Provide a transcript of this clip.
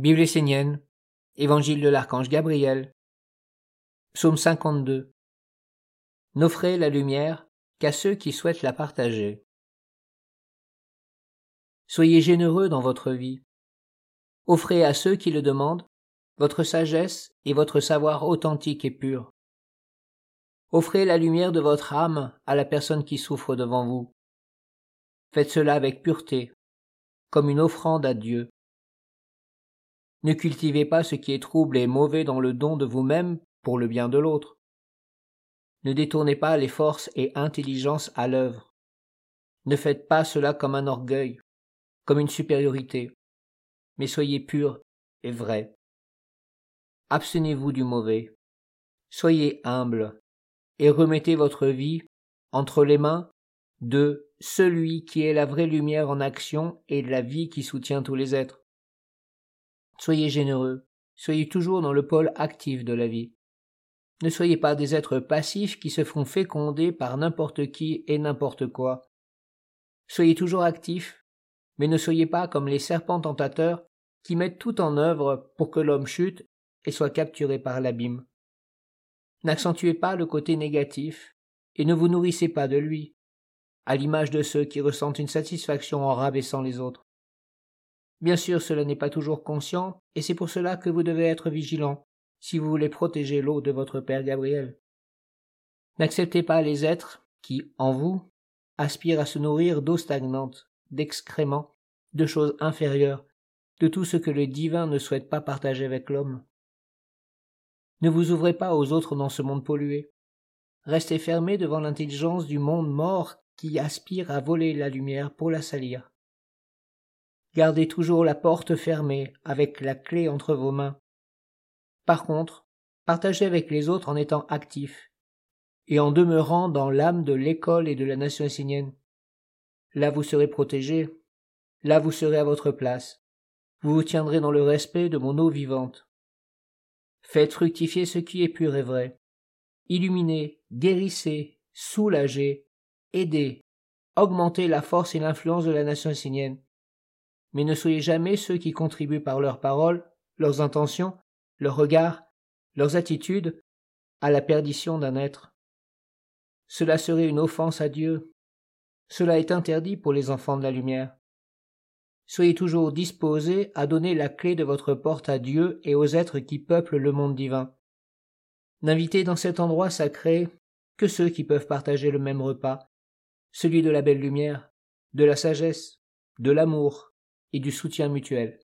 Bible essénienne, Évangile de l'archange Gabriel, Psaume 52. N'offrez la lumière qu'à ceux qui souhaitent la partager. Soyez généreux dans votre vie. Offrez à ceux qui le demandent votre sagesse et votre savoir authentique et pur. Offrez la lumière de votre âme à la personne qui souffre devant vous. Faites cela avec pureté, comme une offrande à Dieu. Ne cultivez pas ce qui est trouble et mauvais dans le don de vous-même pour le bien de l'autre. Ne détournez pas les forces et intelligences à l'œuvre. Ne faites pas cela comme un orgueil, comme une supériorité, mais soyez purs et vrais. Abstenez-vous du mauvais. Soyez humbles et remettez votre vie entre les mains de celui qui est la vraie lumière en action et la vie qui soutient tous les êtres. Soyez généreux, soyez toujours dans le pôle actif de la vie. Ne soyez pas des êtres passifs qui se font féconder par n'importe qui et n'importe quoi. Soyez toujours actifs, mais ne soyez pas comme les serpents tentateurs qui mettent tout en œuvre pour que l'homme chute et soit capturé par l'abîme. N'accentuez pas le côté négatif, et ne vous nourrissez pas de lui, à l'image de ceux qui ressentent une satisfaction en rabaissant les autres. Bien sûr, cela n'est pas toujours conscient, et c'est pour cela que vous devez être vigilant, si vous voulez protéger l'eau de votre Père Gabriel. N'acceptez pas les êtres qui, en vous, aspirent à se nourrir d'eau stagnante, d'excréments, de choses inférieures, de tout ce que le divin ne souhaite pas partager avec l'homme. Ne vous ouvrez pas aux autres dans ce monde pollué. Restez fermés devant l'intelligence du monde mort qui aspire à voler la lumière pour la salir. Gardez toujours la porte fermée avec la clé entre vos mains. Par contre, partagez avec les autres en étant actifs et en demeurant dans l'âme de l'école et de la nation essénienne. Là vous serez protégés, là vous serez à votre place, vous vous tiendrez dans le respect de mon eau vivante. Faites fructifier ce qui est pur et vrai. Illuminez, guérissez, soulagez, aidez, augmentez la force et l'influence de la nation essénienne. Mais ne soyez jamais ceux qui contribuent par leurs paroles, leurs intentions, leurs regards, leurs attitudes à la perdition d'un être. Cela serait une offense à Dieu. Cela est interdit pour les enfants de la lumière. Soyez toujours disposés à donner la clé de votre porte à Dieu et aux êtres qui peuplent le monde divin. N'invitez dans cet endroit sacré que ceux qui peuvent partager le même repas, celui de la belle lumière, de la sagesse, de l'amour et du soutien mutuel.